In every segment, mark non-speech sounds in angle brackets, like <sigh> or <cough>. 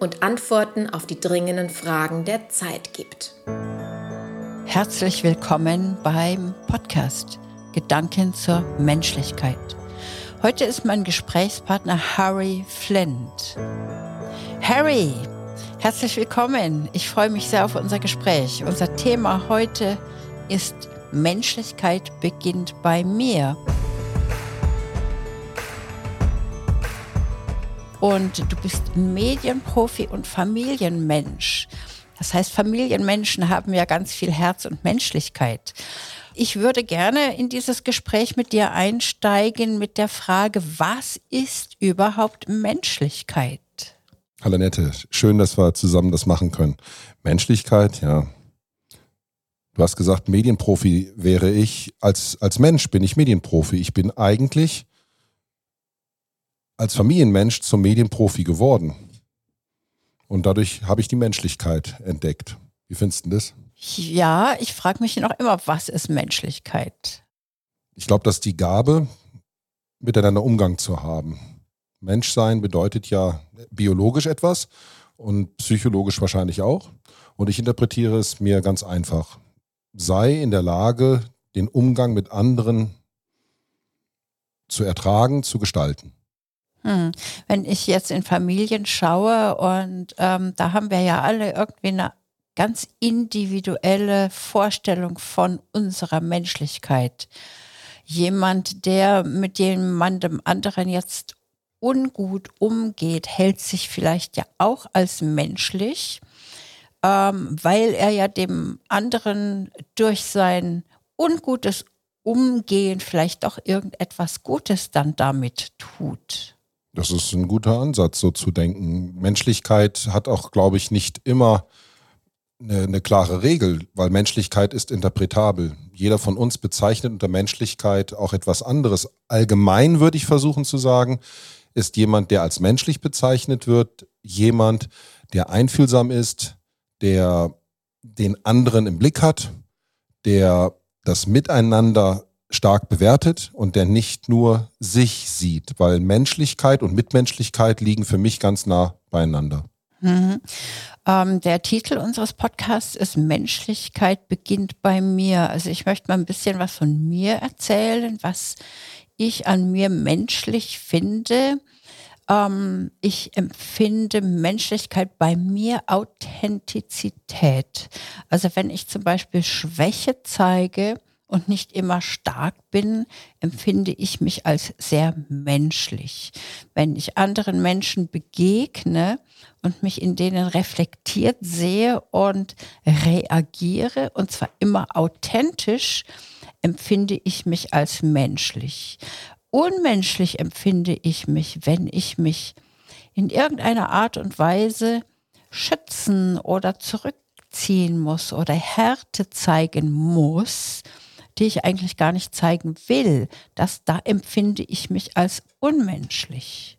und Antworten auf die dringenden Fragen der Zeit gibt. Herzlich willkommen beim Podcast Gedanken zur Menschlichkeit. Heute ist mein Gesprächspartner Harry Flint. Harry, herzlich willkommen. Ich freue mich sehr auf unser Gespräch. Unser Thema heute ist Menschlichkeit beginnt bei mir. Und du bist Medienprofi und Familienmensch. Das heißt, Familienmenschen haben ja ganz viel Herz und Menschlichkeit. Ich würde gerne in dieses Gespräch mit dir einsteigen mit der Frage, was ist überhaupt Menschlichkeit? Hallo Nette, schön, dass wir zusammen das machen können. Menschlichkeit, ja. Du hast gesagt, Medienprofi wäre ich. Als, als Mensch bin ich Medienprofi. Ich bin eigentlich als Familienmensch zum Medienprofi geworden. Und dadurch habe ich die Menschlichkeit entdeckt. Wie findest du das? Ja, ich frage mich noch immer, was ist Menschlichkeit? Ich glaube, dass die Gabe, miteinander Umgang zu haben. Menschsein bedeutet ja biologisch etwas und psychologisch wahrscheinlich auch. Und ich interpretiere es mir ganz einfach. Sei in der Lage, den Umgang mit anderen zu ertragen, zu gestalten. Hm. Wenn ich jetzt in Familien schaue und ähm, da haben wir ja alle irgendwie eine ganz individuelle Vorstellung von unserer Menschlichkeit. Jemand, der mit jemandem anderen jetzt ungut umgeht, hält sich vielleicht ja auch als menschlich, ähm, weil er ja dem anderen durch sein ungutes Umgehen vielleicht doch irgendetwas Gutes dann damit tut. Das ist ein guter Ansatz, so zu denken. Menschlichkeit hat auch, glaube ich, nicht immer eine, eine klare Regel, weil Menschlichkeit ist interpretabel. Jeder von uns bezeichnet unter Menschlichkeit auch etwas anderes. Allgemein würde ich versuchen zu sagen, ist jemand, der als menschlich bezeichnet wird, jemand, der einfühlsam ist, der den anderen im Blick hat, der das Miteinander stark bewertet und der nicht nur sich sieht, weil Menschlichkeit und Mitmenschlichkeit liegen für mich ganz nah beieinander. Mhm. Ähm, der Titel unseres Podcasts ist Menschlichkeit beginnt bei mir. Also ich möchte mal ein bisschen was von mir erzählen, was ich an mir menschlich finde. Ähm, ich empfinde Menschlichkeit bei mir Authentizität. Also wenn ich zum Beispiel Schwäche zeige, und nicht immer stark bin, empfinde ich mich als sehr menschlich. Wenn ich anderen Menschen begegne und mich in denen reflektiert sehe und reagiere, und zwar immer authentisch, empfinde ich mich als menschlich. Unmenschlich empfinde ich mich, wenn ich mich in irgendeiner Art und Weise schützen oder zurückziehen muss oder Härte zeigen muss, die ich eigentlich gar nicht zeigen will, das, da empfinde ich mich als unmenschlich.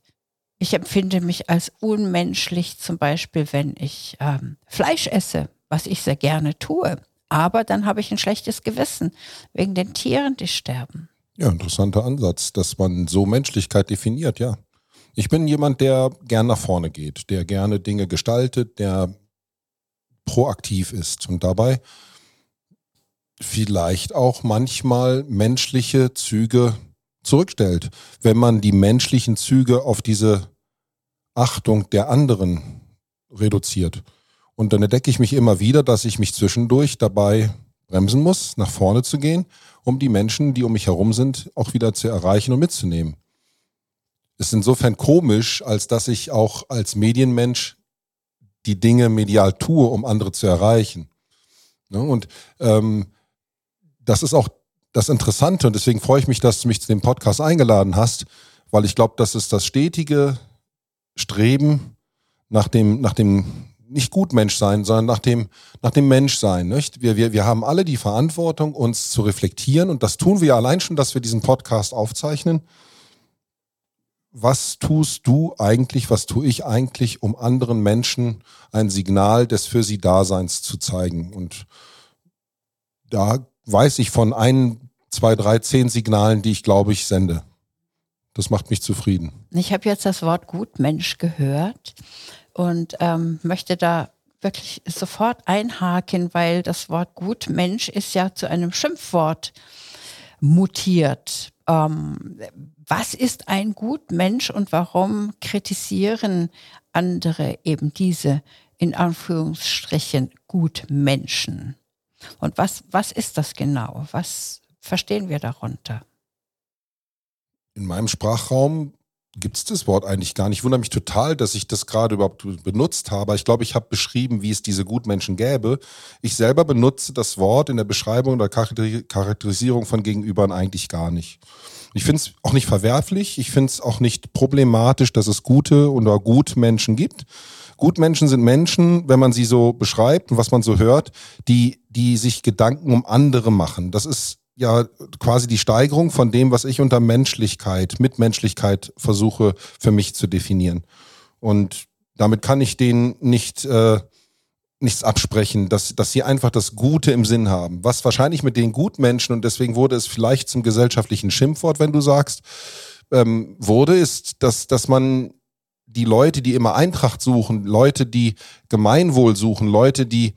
Ich empfinde mich als unmenschlich zum Beispiel, wenn ich ähm, Fleisch esse, was ich sehr gerne tue. Aber dann habe ich ein schlechtes Gewissen wegen den Tieren, die sterben. Ja, interessanter Ansatz, dass man so Menschlichkeit definiert, ja. Ich bin jemand, der gern nach vorne geht, der gerne Dinge gestaltet, der proaktiv ist. Und dabei vielleicht auch manchmal menschliche Züge zurückstellt, wenn man die menschlichen Züge auf diese Achtung der anderen reduziert. Und dann entdecke ich mich immer wieder, dass ich mich zwischendurch dabei bremsen muss, nach vorne zu gehen, um die Menschen, die um mich herum sind, auch wieder zu erreichen und mitzunehmen. Ist insofern komisch, als dass ich auch als Medienmensch die Dinge medial tue, um andere zu erreichen. Ne? Und ähm, das ist auch das Interessante und deswegen freue ich mich, dass du mich zu dem Podcast eingeladen hast, weil ich glaube, das ist das stetige Streben nach dem, nach dem nicht Gutmensch sein, sondern nach dem, nach dem Menschsein. Nicht? Wir, wir, wir haben alle die Verantwortung, uns zu reflektieren und das tun wir allein schon, dass wir diesen Podcast aufzeichnen. Was tust du eigentlich, was tue ich eigentlich, um anderen Menschen ein Signal des für sie Daseins zu zeigen? Und da weiß ich von ein, zwei, drei, zehn Signalen, die ich glaube ich sende. Das macht mich zufrieden. Ich habe jetzt das Wort Gutmensch gehört und ähm, möchte da wirklich sofort einhaken, weil das Wort Gutmensch ist ja zu einem Schimpfwort mutiert. Ähm, was ist ein Gutmensch und warum kritisieren andere eben diese in Anführungsstrichen Gutmenschen? Und was, was ist das genau? Was verstehen wir darunter? In meinem Sprachraum gibt es das Wort eigentlich gar nicht. Ich wundere mich total, dass ich das gerade überhaupt benutzt habe. Ich glaube, ich habe beschrieben, wie es diese Gutmenschen gäbe. Ich selber benutze das Wort in der Beschreibung oder Charakterisierung von Gegenübern eigentlich gar nicht. Ich finde es auch nicht verwerflich. Ich finde es auch nicht problematisch, dass es gute oder Gutmenschen gibt. Gutmenschen sind Menschen, wenn man sie so beschreibt und was man so hört, die, die sich Gedanken um andere machen. Das ist ja quasi die Steigerung von dem, was ich unter Menschlichkeit, Mitmenschlichkeit versuche für mich zu definieren. Und damit kann ich denen nicht äh, nichts absprechen, dass, dass sie einfach das Gute im Sinn haben. Was wahrscheinlich mit den Gutmenschen, und deswegen wurde es vielleicht zum gesellschaftlichen Schimpfwort, wenn du sagst, ähm, wurde, ist, dass, dass man die Leute, die immer Eintracht suchen, Leute, die Gemeinwohl suchen, Leute, die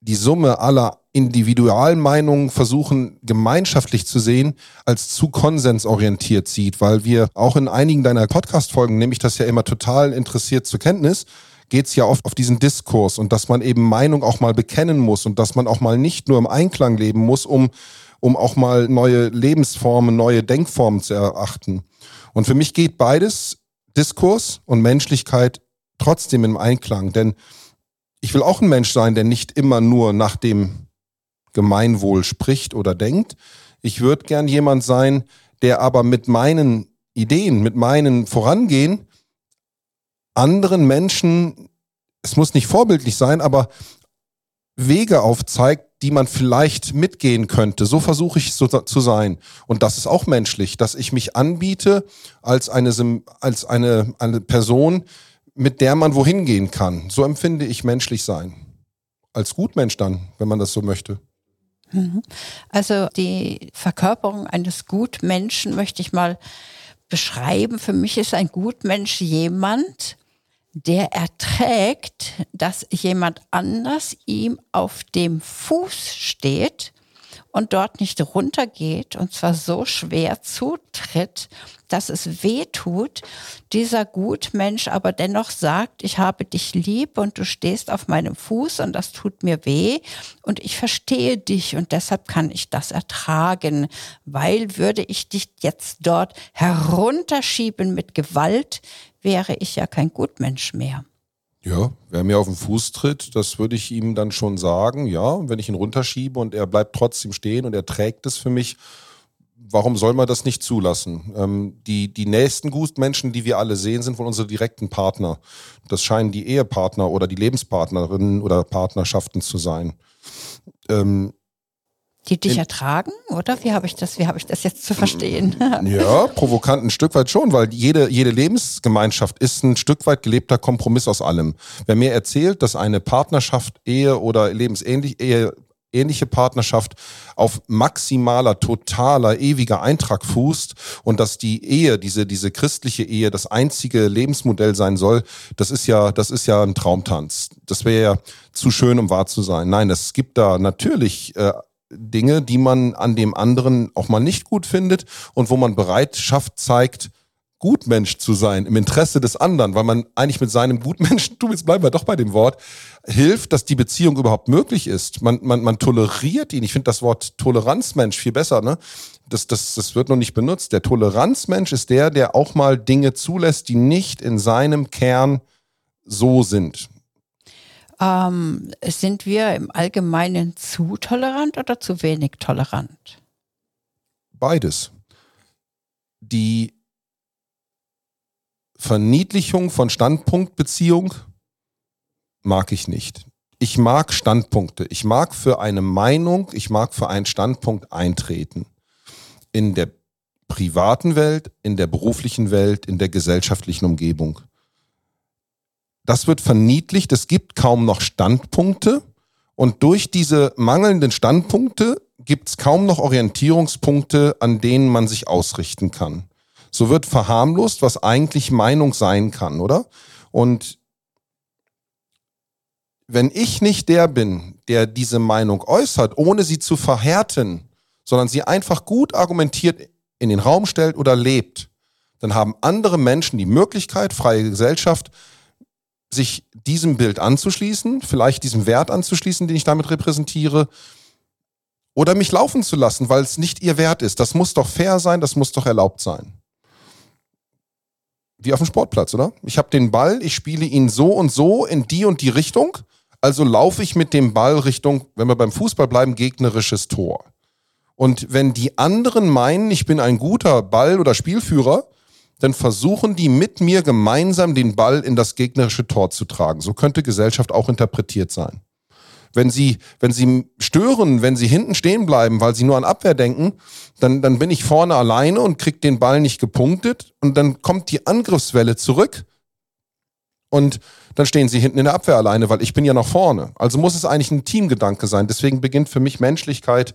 die Summe aller Individualmeinungen versuchen gemeinschaftlich zu sehen, als zu konsensorientiert sieht, weil wir auch in einigen deiner Podcast-Folgen, nehme ich das ja immer total interessiert zur Kenntnis, geht es ja oft auf diesen Diskurs und dass man eben Meinung auch mal bekennen muss und dass man auch mal nicht nur im Einklang leben muss, um, um auch mal neue Lebensformen, neue Denkformen zu erachten. Und für mich geht beides, Diskurs und Menschlichkeit, trotzdem im Einklang, denn ich will auch ein Mensch sein, der nicht immer nur nach dem Gemeinwohl spricht oder denkt. Ich würde gern jemand sein, der aber mit meinen Ideen, mit meinen Vorangehen anderen Menschen, es muss nicht vorbildlich sein, aber Wege aufzeigt, die man vielleicht mitgehen könnte. So versuche ich so zu sein. Und das ist auch menschlich, dass ich mich anbiete als eine, als eine, eine Person, mit der man wohin gehen kann. So empfinde ich menschlich sein. Als Gutmensch dann, wenn man das so möchte. Mhm. Also die Verkörperung eines Gutmenschen möchte ich mal beschreiben. Für mich ist ein Gutmensch jemand, der erträgt, dass jemand anders ihm auf dem Fuß steht und dort nicht runtergeht und zwar so schwer zutritt, dass es weh tut, dieser Gutmensch aber dennoch sagt, ich habe dich lieb und du stehst auf meinem Fuß und das tut mir weh und ich verstehe dich und deshalb kann ich das ertragen, weil würde ich dich jetzt dort herunterschieben mit Gewalt, wäre ich ja kein Gutmensch mehr. Ja, wer mir auf den Fuß tritt, das würde ich ihm dann schon sagen, ja. wenn ich ihn runterschiebe und er bleibt trotzdem stehen und er trägt es für mich, warum soll man das nicht zulassen? Ähm, die, die nächsten Gutmenschen, die wir alle sehen, sind wohl unsere direkten Partner. Das scheinen die Ehepartner oder die Lebenspartnerinnen oder Partnerschaften zu sein. Ähm, die dich ertragen, oder? Wie habe ich das, wie habe ich das jetzt zu verstehen? Ja, provokant ein Stück weit schon, weil jede, jede Lebensgemeinschaft ist ein Stück weit gelebter Kompromiss aus allem. Wer mir erzählt, dass eine Partnerschaft, Ehe oder lebensähnlich, Ehe, ähnliche Partnerschaft auf maximaler, totaler, ewiger Eintrag fußt und dass die Ehe, diese, diese christliche Ehe, das einzige Lebensmodell sein soll, das ist ja, das ist ja ein Traumtanz. Das wäre ja zu schön, um wahr zu sein. Nein, es gibt da natürlich äh, Dinge, die man an dem anderen auch mal nicht gut findet und wo man Bereitschaft zeigt, Gutmensch zu sein, im Interesse des anderen, weil man eigentlich mit seinem Gutmensch, <laughs> du jetzt bleiben wir doch bei dem Wort, hilft, dass die Beziehung überhaupt möglich ist. Man, man, man toleriert ihn. Ich finde das Wort Toleranzmensch viel besser, ne? Das, das, das wird noch nicht benutzt. Der Toleranzmensch ist der, der auch mal Dinge zulässt, die nicht in seinem Kern so sind. Ähm, sind wir im Allgemeinen zu tolerant oder zu wenig tolerant? Beides. Die Verniedlichung von Standpunktbeziehung mag ich nicht. Ich mag Standpunkte. Ich mag für eine Meinung, ich mag für einen Standpunkt eintreten. In der privaten Welt, in der beruflichen Welt, in der gesellschaftlichen Umgebung. Das wird verniedlicht. Es gibt kaum noch Standpunkte. Und durch diese mangelnden Standpunkte gibt es kaum noch Orientierungspunkte, an denen man sich ausrichten kann. So wird verharmlost, was eigentlich Meinung sein kann, oder? Und wenn ich nicht der bin, der diese Meinung äußert, ohne sie zu verhärten, sondern sie einfach gut argumentiert in den Raum stellt oder lebt, dann haben andere Menschen die Möglichkeit, freie Gesellschaft, sich diesem Bild anzuschließen, vielleicht diesem Wert anzuschließen, den ich damit repräsentiere, oder mich laufen zu lassen, weil es nicht ihr Wert ist. Das muss doch fair sein, das muss doch erlaubt sein. Wie auf dem Sportplatz, oder? Ich habe den Ball, ich spiele ihn so und so in die und die Richtung, also laufe ich mit dem Ball Richtung, wenn wir beim Fußball bleiben, gegnerisches Tor. Und wenn die anderen meinen, ich bin ein guter Ball- oder Spielführer, dann versuchen die mit mir gemeinsam den Ball in das gegnerische Tor zu tragen. So könnte Gesellschaft auch interpretiert sein. Wenn sie, wenn sie stören, wenn sie hinten stehen bleiben, weil sie nur an Abwehr denken, dann, dann bin ich vorne alleine und krieg den Ball nicht gepunktet und dann kommt die Angriffswelle zurück und dann stehen sie hinten in der Abwehr alleine, weil ich bin ja noch vorne. Also muss es eigentlich ein Teamgedanke sein. Deswegen beginnt für mich Menschlichkeit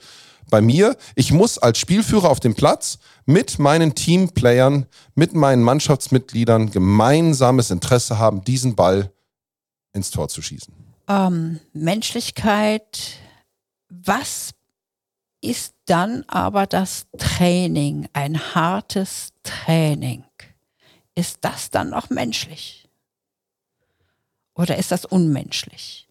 bei mir. Ich muss als Spielführer auf dem Platz mit meinen Teamplayern, mit meinen Mannschaftsmitgliedern gemeinsames Interesse haben, diesen Ball ins Tor zu schießen. Ähm, Menschlichkeit, was ist dann aber das Training, ein hartes Training? Ist das dann noch menschlich? Oder ist das unmenschlich?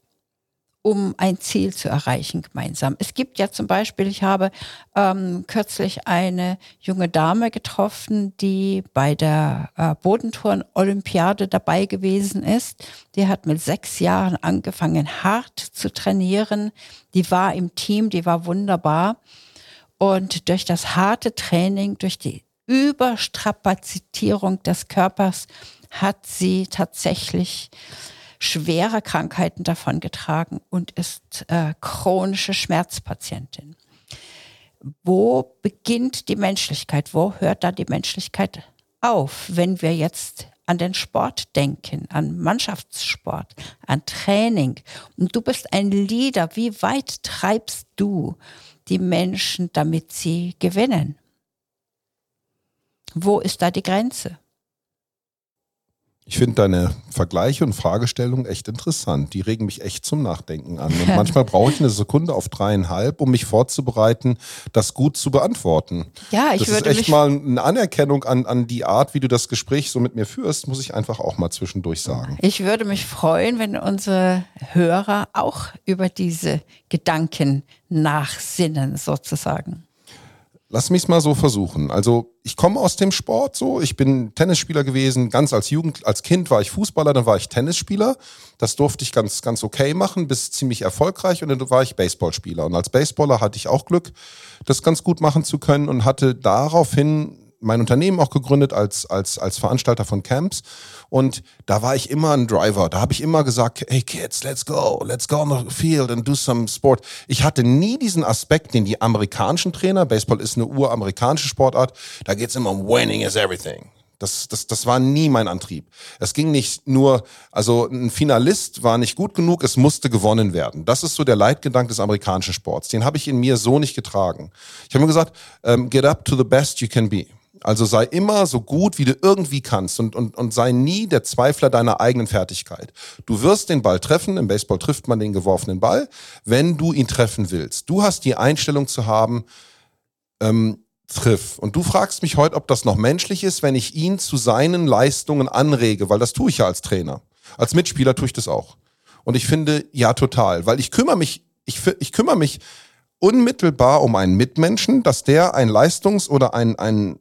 Um ein Ziel zu erreichen gemeinsam. Es gibt ja zum Beispiel, ich habe ähm, kürzlich eine junge Dame getroffen, die bei der äh, Bodenturn-Olympiade dabei gewesen ist. Die hat mit sechs Jahren angefangen, hart zu trainieren. Die war im Team, die war wunderbar. Und durch das harte Training, durch die Überstrapazitierung des Körpers hat sie tatsächlich schwere Krankheiten davongetragen und ist äh, chronische Schmerzpatientin. Wo beginnt die Menschlichkeit? Wo hört da die Menschlichkeit auf, wenn wir jetzt an den Sport denken, an Mannschaftssport, an Training. Und du bist ein Leader. Wie weit treibst du die Menschen, damit sie gewinnen? Wo ist da die Grenze? Ich finde deine Vergleiche und Fragestellungen echt interessant. Die regen mich echt zum Nachdenken an. Und manchmal brauche ich eine Sekunde auf dreieinhalb, um mich vorzubereiten, das gut zu beantworten. Ja, ich das würde ist echt mal eine Anerkennung an, an die Art, wie du das Gespräch so mit mir führst, muss ich einfach auch mal zwischendurch sagen. Ich würde mich freuen, wenn unsere Hörer auch über diese Gedanken nachsinnen, sozusagen. Lass mich es mal so versuchen. Also ich komme aus dem Sport so. Ich bin Tennisspieler gewesen. Ganz als Jugend, als Kind war ich Fußballer, dann war ich Tennisspieler. Das durfte ich ganz, ganz okay machen, bis ziemlich erfolgreich. Und dann war ich Baseballspieler. Und als Baseballer hatte ich auch Glück, das ganz gut machen zu können und hatte daraufhin mein Unternehmen auch gegründet als, als, als Veranstalter von Camps. Und da war ich immer ein Driver. Da habe ich immer gesagt, hey Kids, let's go, let's go on the field and do some sport. Ich hatte nie diesen Aspekt, den die amerikanischen Trainer, Baseball ist eine uramerikanische Sportart, da geht es immer um winning is everything. Das, das, das war nie mein Antrieb. Es ging nicht nur, also ein Finalist war nicht gut genug, es musste gewonnen werden. Das ist so der Leitgedanke des amerikanischen Sports. Den habe ich in mir so nicht getragen. Ich habe mir gesagt, um, get up to the best you can be. Also sei immer so gut, wie du irgendwie kannst und, und, und sei nie der Zweifler deiner eigenen Fertigkeit. Du wirst den Ball treffen, im Baseball trifft man den geworfenen Ball, wenn du ihn treffen willst. Du hast die Einstellung zu haben, ähm, triff. Und du fragst mich heute, ob das noch menschlich ist, wenn ich ihn zu seinen Leistungen anrege, weil das tue ich ja als Trainer. Als Mitspieler tue ich das auch. Und ich finde, ja, total, weil ich kümmere mich, ich, ich kümmere mich unmittelbar um einen Mitmenschen, dass der ein Leistungs- oder ein, ein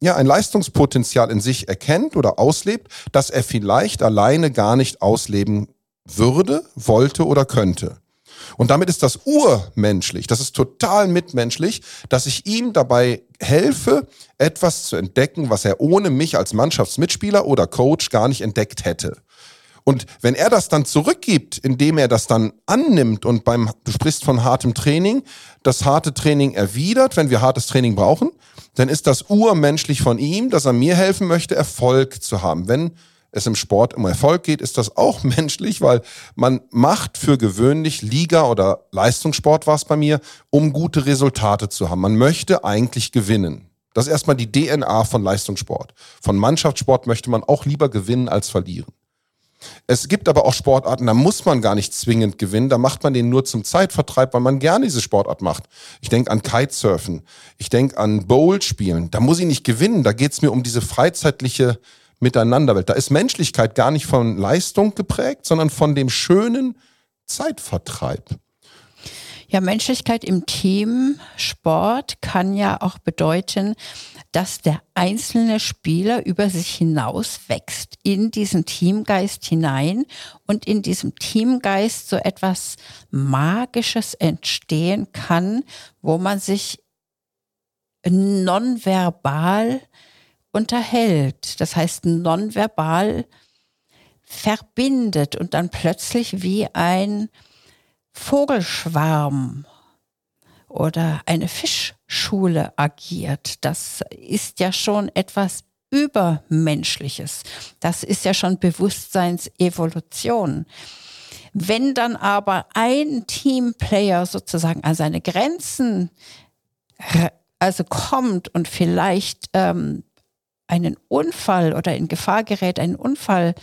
ja, ein Leistungspotenzial in sich erkennt oder auslebt, das er vielleicht alleine gar nicht ausleben würde, wollte oder könnte. Und damit ist das urmenschlich, das ist total mitmenschlich, dass ich ihm dabei helfe, etwas zu entdecken, was er ohne mich als Mannschaftsmitspieler oder Coach gar nicht entdeckt hätte. Und wenn er das dann zurückgibt, indem er das dann annimmt und beim, du sprichst von hartem Training, das harte Training erwidert, wenn wir hartes Training brauchen, dann ist das urmenschlich von ihm, dass er mir helfen möchte, Erfolg zu haben. Wenn es im Sport um Erfolg geht, ist das auch <laughs> menschlich, weil man macht für gewöhnlich Liga oder Leistungssport war es bei mir, um gute Resultate zu haben. Man möchte eigentlich gewinnen. Das ist erstmal die DNA von Leistungssport. Von Mannschaftssport möchte man auch lieber gewinnen als verlieren. Es gibt aber auch Sportarten, da muss man gar nicht zwingend gewinnen, da macht man den nur zum Zeitvertreib, weil man gerne diese Sportart macht. Ich denke an Kitesurfen, ich denke an Bowl spielen, da muss ich nicht gewinnen, da geht es mir um diese freizeitliche Miteinanderwelt. Da ist Menschlichkeit gar nicht von Leistung geprägt, sondern von dem schönen Zeitvertreib. Ja, Menschlichkeit im Teamsport kann ja auch bedeuten, dass der einzelne Spieler über sich hinaus wächst, in diesen Teamgeist hinein und in diesem Teamgeist so etwas Magisches entstehen kann, wo man sich nonverbal unterhält. Das heißt, nonverbal verbindet und dann plötzlich wie ein Vogelschwarm oder eine Fischschule agiert. Das ist ja schon etwas Übermenschliches. Das ist ja schon Bewusstseinsevolution. Wenn dann aber ein Teamplayer sozusagen an seine Grenzen also kommt und vielleicht ähm, einen Unfall oder in Gefahr gerät, einen Unfall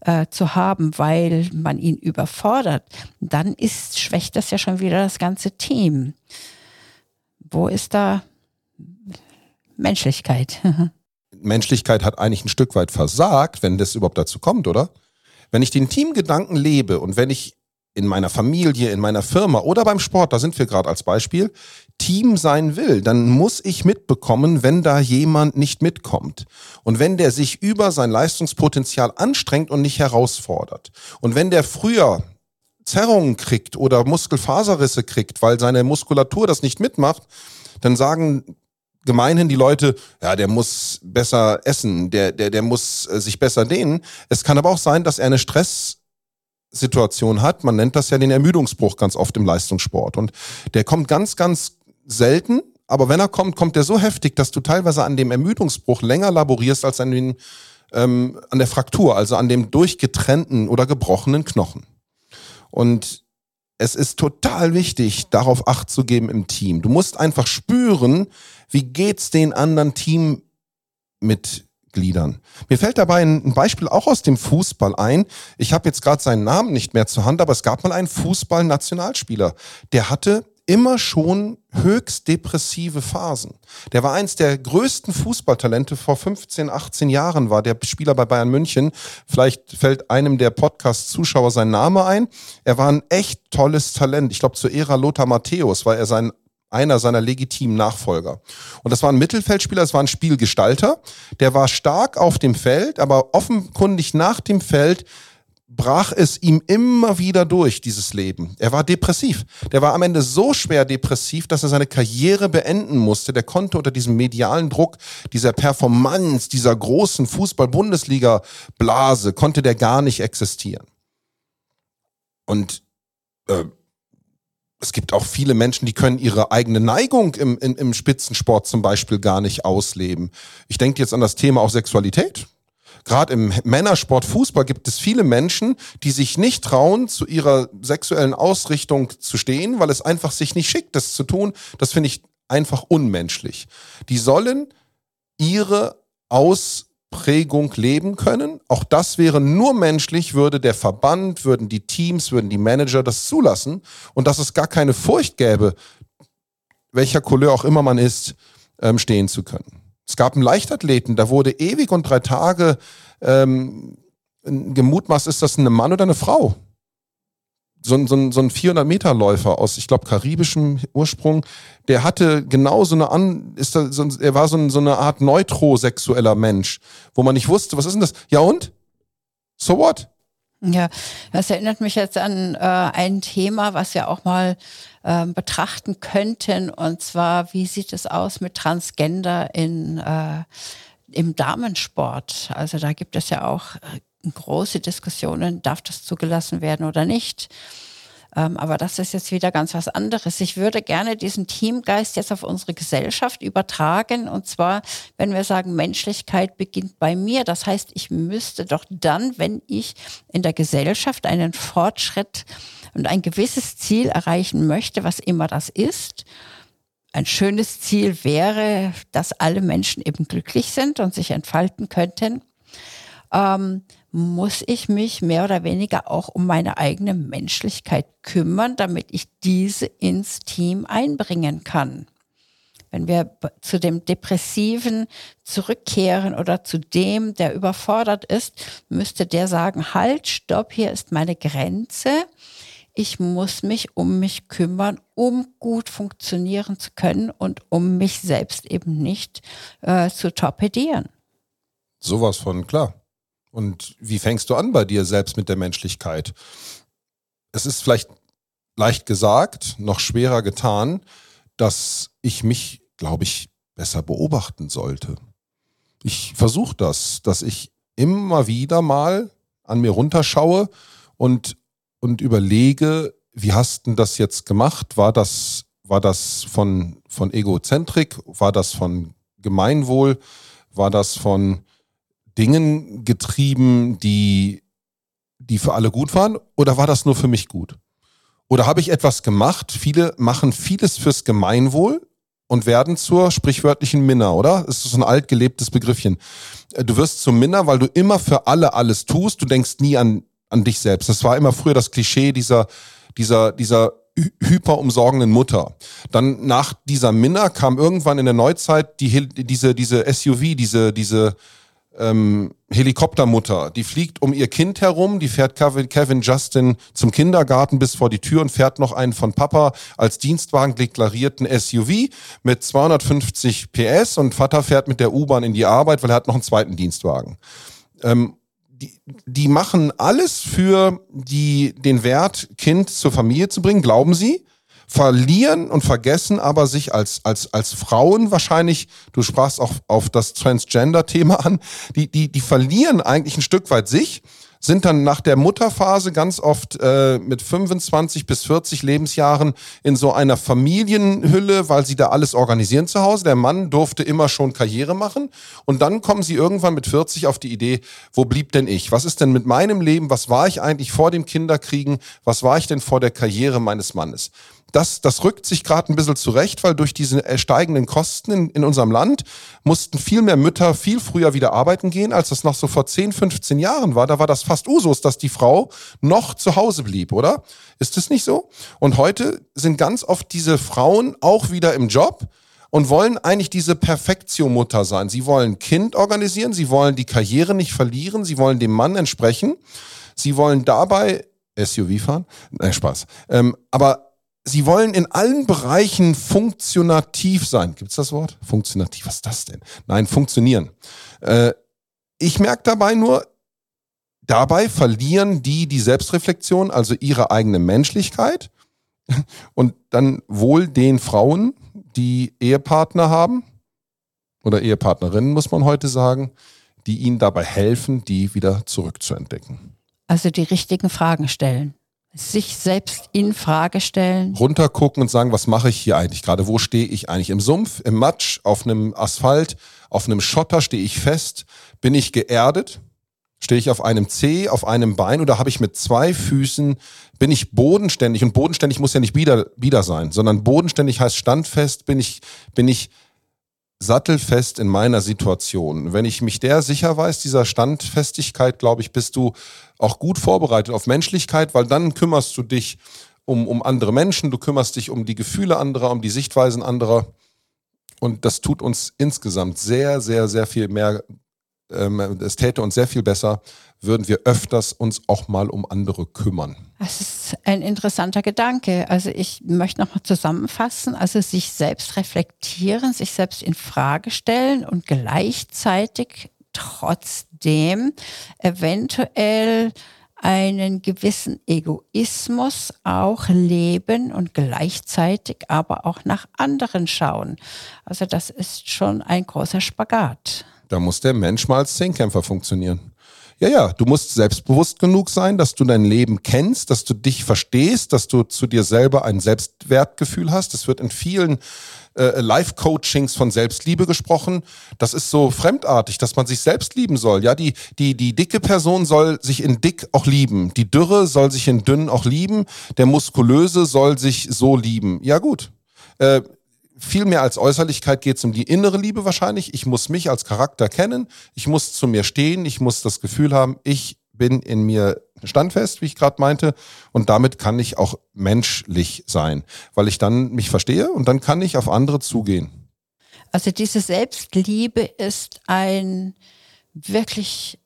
äh, zu haben, weil man ihn überfordert, dann ist, schwächt das ja schon wieder das ganze Team. Wo ist da Menschlichkeit? <laughs> Menschlichkeit hat eigentlich ein Stück weit versagt, wenn das überhaupt dazu kommt, oder? Wenn ich den Teamgedanken lebe und wenn ich in meiner Familie, in meiner Firma oder beim Sport, da sind wir gerade als Beispiel, Team sein will, dann muss ich mitbekommen, wenn da jemand nicht mitkommt. Und wenn der sich über sein Leistungspotenzial anstrengt und nicht herausfordert. Und wenn der früher Zerrungen kriegt oder Muskelfaserrisse kriegt, weil seine Muskulatur das nicht mitmacht, dann sagen gemeinhin die Leute, ja, der muss besser essen, der, der, der muss äh, sich besser dehnen. Es kann aber auch sein, dass er eine Stress Situation hat. Man nennt das ja den Ermüdungsbruch ganz oft im Leistungssport. Und der kommt ganz, ganz selten. Aber wenn er kommt, kommt er so heftig, dass du teilweise an dem Ermüdungsbruch länger laborierst als an, den, ähm, an der Fraktur, also an dem durchgetrennten oder gebrochenen Knochen. Und es ist total wichtig, darauf Acht zu geben im Team. Du musst einfach spüren, wie geht's den anderen Teammitgliedern. Gliedern. Mir fällt dabei ein Beispiel auch aus dem Fußball ein. Ich habe jetzt gerade seinen Namen nicht mehr zur Hand, aber es gab mal einen Fußball-Nationalspieler, der hatte immer schon höchst depressive Phasen. Der war eins der größten Fußballtalente vor 15, 18 Jahren war der Spieler bei Bayern München. Vielleicht fällt einem der Podcast-Zuschauer sein Name ein. Er war ein echt tolles Talent. Ich glaube, zur Ära Lothar Matthäus war er sein einer seiner legitimen Nachfolger. Und das war ein Mittelfeldspieler, das war ein Spielgestalter. Der war stark auf dem Feld, aber offenkundig nach dem Feld brach es ihm immer wieder durch, dieses Leben. Er war depressiv. Der war am Ende so schwer depressiv, dass er seine Karriere beenden musste. Der konnte unter diesem medialen Druck, dieser Performance, dieser großen Fußball-Bundesliga-Blase, konnte der gar nicht existieren. Und äh, es gibt auch viele Menschen, die können ihre eigene Neigung im, im, im Spitzensport zum Beispiel gar nicht ausleben. Ich denke jetzt an das Thema auch Sexualität. Gerade im Männersport Fußball gibt es viele Menschen, die sich nicht trauen, zu ihrer sexuellen Ausrichtung zu stehen, weil es einfach sich nicht schickt, das zu tun. Das finde ich einfach unmenschlich. Die sollen ihre Aus Prägung leben können. Auch das wäre nur menschlich, würde der Verband, würden die Teams, würden die Manager das zulassen und dass es gar keine Furcht gäbe, welcher Couleur auch immer man ist, ähm, stehen zu können. Es gab einen Leichtathleten, da wurde ewig und drei Tage ähm, gemutmaßt, ist das ein Mann oder eine Frau? so ein, so ein, so ein 400-Meter-Läufer aus, ich glaube, karibischem Ursprung, der hatte genau so eine An, ist da, so, er war so, ein, so eine Art neutrosexueller Mensch, wo man nicht wusste, was ist denn das? Ja und? So what? Ja, das erinnert mich jetzt an äh, ein Thema, was wir auch mal äh, betrachten könnten, und zwar, wie sieht es aus mit Transgender in, äh, im Damensport? Also da gibt es ja auch große Diskussionen, darf das zugelassen werden oder nicht. Ähm, aber das ist jetzt wieder ganz was anderes. Ich würde gerne diesen Teamgeist jetzt auf unsere Gesellschaft übertragen. Und zwar, wenn wir sagen, Menschlichkeit beginnt bei mir. Das heißt, ich müsste doch dann, wenn ich in der Gesellschaft einen Fortschritt und ein gewisses Ziel erreichen möchte, was immer das ist, ein schönes Ziel wäre, dass alle Menschen eben glücklich sind und sich entfalten könnten. Ähm, muss ich mich mehr oder weniger auch um meine eigene Menschlichkeit kümmern, damit ich diese ins Team einbringen kann. Wenn wir zu dem Depressiven zurückkehren oder zu dem, der überfordert ist, müsste der sagen, halt, stopp, hier ist meine Grenze. Ich muss mich um mich kümmern, um gut funktionieren zu können und um mich selbst eben nicht äh, zu torpedieren. Sowas von klar. Und wie fängst du an bei dir selbst mit der Menschlichkeit? Es ist vielleicht leicht gesagt, noch schwerer getan, dass ich mich, glaube ich, besser beobachten sollte. Ich versuche das, dass ich immer wieder mal an mir runterschaue und, und überlege, wie hast du das jetzt gemacht? War das, war das von, von Egozentrik? War das von Gemeinwohl? War das von Dingen getrieben, die, die für alle gut waren? Oder war das nur für mich gut? Oder habe ich etwas gemacht? Viele machen vieles fürs Gemeinwohl und werden zur sprichwörtlichen Minna, oder? Das ist so ein altgelebtes Begriffchen. Äh, du wirst zum Minna, weil du immer für alle alles tust. Du denkst nie an, an dich selbst. Das war immer früher das Klischee dieser, dieser, dieser hyperumsorgenden Mutter. Dann nach dieser Minna kam irgendwann in der Neuzeit die, diese, diese SUV, diese, diese, ähm, Helikoptermutter, die fliegt um ihr Kind herum, die fährt Kevin Justin zum Kindergarten bis vor die Tür und fährt noch einen von Papa als Dienstwagen deklarierten SUV mit 250 PS und Vater fährt mit der U-Bahn in die Arbeit, weil er hat noch einen zweiten Dienstwagen. Ähm, die, die machen alles für die, den Wert, Kind zur Familie zu bringen, glauben sie verlieren und vergessen aber sich als, als, als Frauen wahrscheinlich, du sprachst auch auf das Transgender-Thema an, die, die, die verlieren eigentlich ein Stück weit sich sind dann nach der Mutterphase ganz oft äh, mit 25 bis 40 Lebensjahren in so einer Familienhülle, weil sie da alles organisieren zu Hause. Der Mann durfte immer schon Karriere machen und dann kommen sie irgendwann mit 40 auf die Idee, wo blieb denn ich? Was ist denn mit meinem Leben? Was war ich eigentlich vor dem Kinderkriegen? Was war ich denn vor der Karriere meines Mannes? Das, das rückt sich gerade ein bisschen zurecht, weil durch diese äh, steigenden Kosten in, in unserem Land mussten viel mehr Mütter viel früher wieder arbeiten gehen, als das noch so vor 10, 15 Jahren war. Da war das fast Usus, dass die Frau noch zu Hause blieb, oder? Ist es nicht so? Und heute sind ganz oft diese Frauen auch wieder im Job und wollen eigentlich diese Perfektio-Mutter sein. Sie wollen Kind organisieren, sie wollen die Karriere nicht verlieren, sie wollen dem Mann entsprechen, sie wollen dabei SUV fahren. Nein, Spaß. Ähm, aber Sie wollen in allen Bereichen funktionativ sein. Gibt es das Wort? Funktionativ, was ist das denn? Nein, funktionieren. Äh, ich merke dabei nur, dabei verlieren die die Selbstreflexion, also ihre eigene Menschlichkeit. Und dann wohl den Frauen, die Ehepartner haben, oder Ehepartnerinnen, muss man heute sagen, die ihnen dabei helfen, die wieder zurückzuentdecken. Also die richtigen Fragen stellen sich selbst in Frage stellen. Runtergucken und sagen, was mache ich hier eigentlich gerade? Wo stehe ich eigentlich? Im Sumpf, im Matsch, auf einem Asphalt, auf einem Schotter stehe ich fest? Bin ich geerdet? Stehe ich auf einem Zeh, auf einem Bein oder habe ich mit zwei Füßen, bin ich bodenständig? Und bodenständig muss ja nicht wieder, wieder sein, sondern bodenständig heißt standfest, bin ich, bin ich sattelfest in meiner Situation. Wenn ich mich der sicher weiß, dieser Standfestigkeit, glaube ich, bist du auch gut vorbereitet auf Menschlichkeit, weil dann kümmerst du dich um, um andere Menschen, du kümmerst dich um die Gefühle anderer, um die Sichtweisen anderer. Und das tut uns insgesamt sehr, sehr, sehr viel mehr, ähm, es täte uns sehr viel besser, würden wir öfters uns auch mal um andere kümmern. Das ist ein interessanter Gedanke. Also ich möchte nochmal zusammenfassen, also sich selbst reflektieren, sich selbst in Frage stellen und gleichzeitig trotzdem eventuell einen gewissen Egoismus auch leben und gleichzeitig aber auch nach anderen schauen. Also das ist schon ein großer Spagat. Da muss der Mensch mal als Zehnkämpfer funktionieren. Ja, ja, du musst selbstbewusst genug sein, dass du dein Leben kennst, dass du dich verstehst, dass du zu dir selber ein Selbstwertgefühl hast. Es wird in vielen äh, Life-Coachings von Selbstliebe gesprochen. Das ist so fremdartig, dass man sich selbst lieben soll. Ja, die, die, die dicke Person soll sich in dick auch lieben. Die Dürre soll sich in dünn auch lieben. Der Muskulöse soll sich so lieben. Ja, gut. Äh, viel mehr als Äußerlichkeit geht es um die innere Liebe wahrscheinlich. Ich muss mich als Charakter kennen. Ich muss zu mir stehen. Ich muss das Gefühl haben, ich bin in mir standfest, wie ich gerade meinte, und damit kann ich auch menschlich sein, weil ich dann mich verstehe und dann kann ich auf andere zugehen. Also diese Selbstliebe ist ein wirklich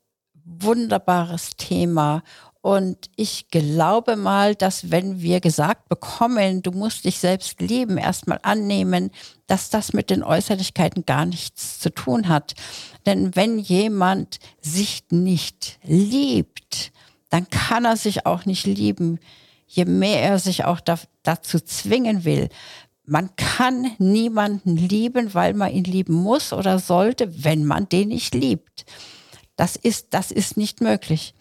wunderbares Thema und ich glaube mal, dass wenn wir gesagt bekommen, du musst dich selbst lieben, erstmal annehmen, dass das mit den Äußerlichkeiten gar nichts zu tun hat. Denn wenn jemand sich nicht liebt, dann kann er sich auch nicht lieben, je mehr er sich auch da, dazu zwingen will. Man kann niemanden lieben, weil man ihn lieben muss oder sollte, wenn man den nicht liebt. Das ist, das ist nicht möglich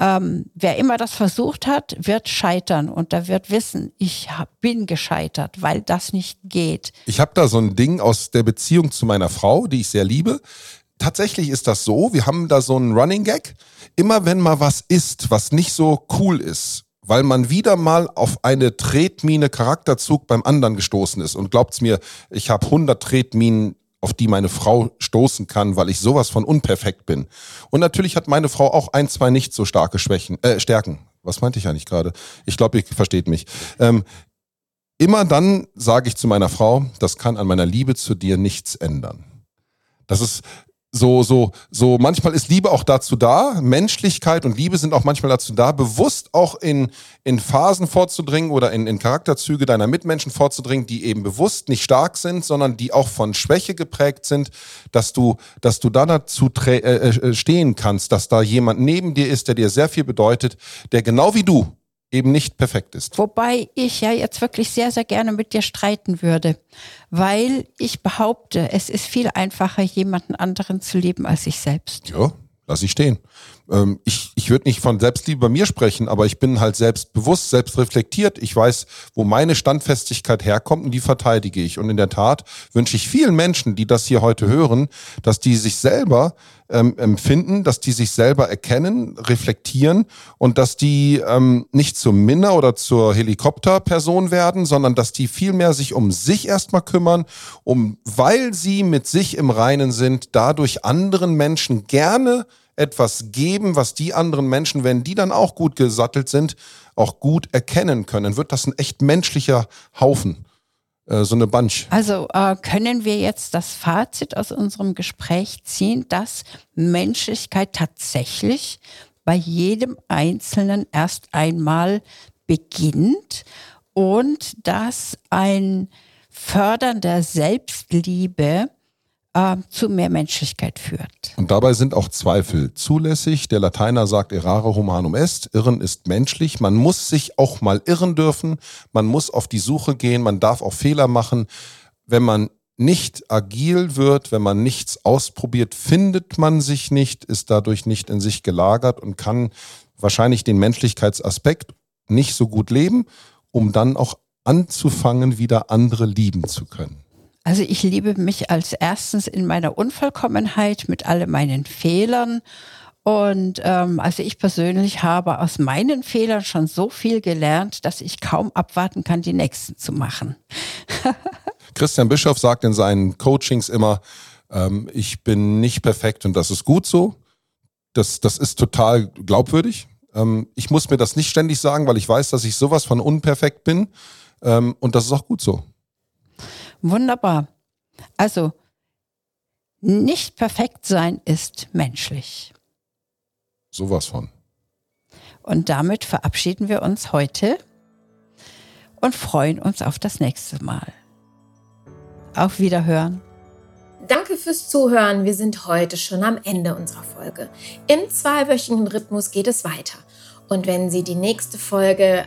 ähm, wer immer das versucht hat, wird scheitern und da wird wissen, ich hab, bin gescheitert, weil das nicht geht. Ich habe da so ein Ding aus der Beziehung zu meiner Frau, die ich sehr liebe. Tatsächlich ist das so, wir haben da so einen Running Gag. Immer wenn mal was ist, was nicht so cool ist, weil man wieder mal auf eine Tretmine Charakterzug beim anderen gestoßen ist. Und glaubt's mir, ich habe 100 Tretminen auf die meine Frau stoßen kann, weil ich sowas von unperfekt bin. Und natürlich hat meine Frau auch ein, zwei nicht so starke Schwächen, äh, Stärken. Was meinte ich eigentlich gerade? Ich glaube, ihr versteht mich. Ähm, immer dann sage ich zu meiner Frau, das kann an meiner Liebe zu dir nichts ändern. Das ist so, so, so, manchmal ist Liebe auch dazu da, Menschlichkeit und Liebe sind auch manchmal dazu da, bewusst auch in, in Phasen vorzudringen oder in, in Charakterzüge deiner Mitmenschen vorzudringen, die eben bewusst nicht stark sind, sondern die auch von Schwäche geprägt sind, dass du, dass du da dazu äh, äh, stehen kannst, dass da jemand neben dir ist, der dir sehr viel bedeutet, der genau wie du eben nicht perfekt ist. Wobei ich ja jetzt wirklich sehr, sehr gerne mit dir streiten würde, weil ich behaupte, es ist viel einfacher, jemanden anderen zu lieben als sich selbst. Ja, lass ich stehen. Ähm, ich ich würde nicht von Selbstliebe bei mir sprechen, aber ich bin halt selbstbewusst, selbstreflektiert. Ich weiß, wo meine Standfestigkeit herkommt und die verteidige ich. Und in der Tat wünsche ich vielen Menschen, die das hier heute hören, dass die sich selber ähm, empfinden, dass die sich selber erkennen, reflektieren und dass die ähm, nicht zur Minna oder zur Helikopterperson werden, sondern dass die vielmehr sich um sich erstmal kümmern, um, weil sie mit sich im Reinen sind, dadurch anderen Menschen gerne etwas geben, was die anderen Menschen, wenn die dann auch gut gesattelt sind, auch gut erkennen können, wird das ein echt menschlicher Haufen, äh, so eine Bunch. Also äh, können wir jetzt das Fazit aus unserem Gespräch ziehen, dass Menschlichkeit tatsächlich bei jedem Einzelnen erst einmal beginnt und dass ein Fördern der Selbstliebe äh, zu mehr Menschlichkeit führt. Und dabei sind auch Zweifel zulässig. Der Lateiner sagt errare humanum est, irren ist menschlich. Man muss sich auch mal irren dürfen, man muss auf die Suche gehen, man darf auch Fehler machen. Wenn man nicht agil wird, wenn man nichts ausprobiert, findet man sich nicht, ist dadurch nicht in sich gelagert und kann wahrscheinlich den Menschlichkeitsaspekt nicht so gut leben, um dann auch anzufangen, wieder andere lieben zu können. Also ich liebe mich als erstens in meiner Unvollkommenheit mit all meinen Fehlern. Und ähm, also ich persönlich habe aus meinen Fehlern schon so viel gelernt, dass ich kaum abwarten kann, die nächsten zu machen. <laughs> Christian Bischoff sagt in seinen Coachings immer, ähm, ich bin nicht perfekt und das ist gut so. Das, das ist total glaubwürdig. Ähm, ich muss mir das nicht ständig sagen, weil ich weiß, dass ich sowas von unperfekt bin. Ähm, und das ist auch gut so. Wunderbar. Also, nicht perfekt sein ist menschlich. Sowas von. Und damit verabschieden wir uns heute und freuen uns auf das nächste Mal. Auf Wiederhören. Danke fürs Zuhören. Wir sind heute schon am Ende unserer Folge. Im zweiwöchigen Rhythmus geht es weiter. Und wenn Sie die nächste Folge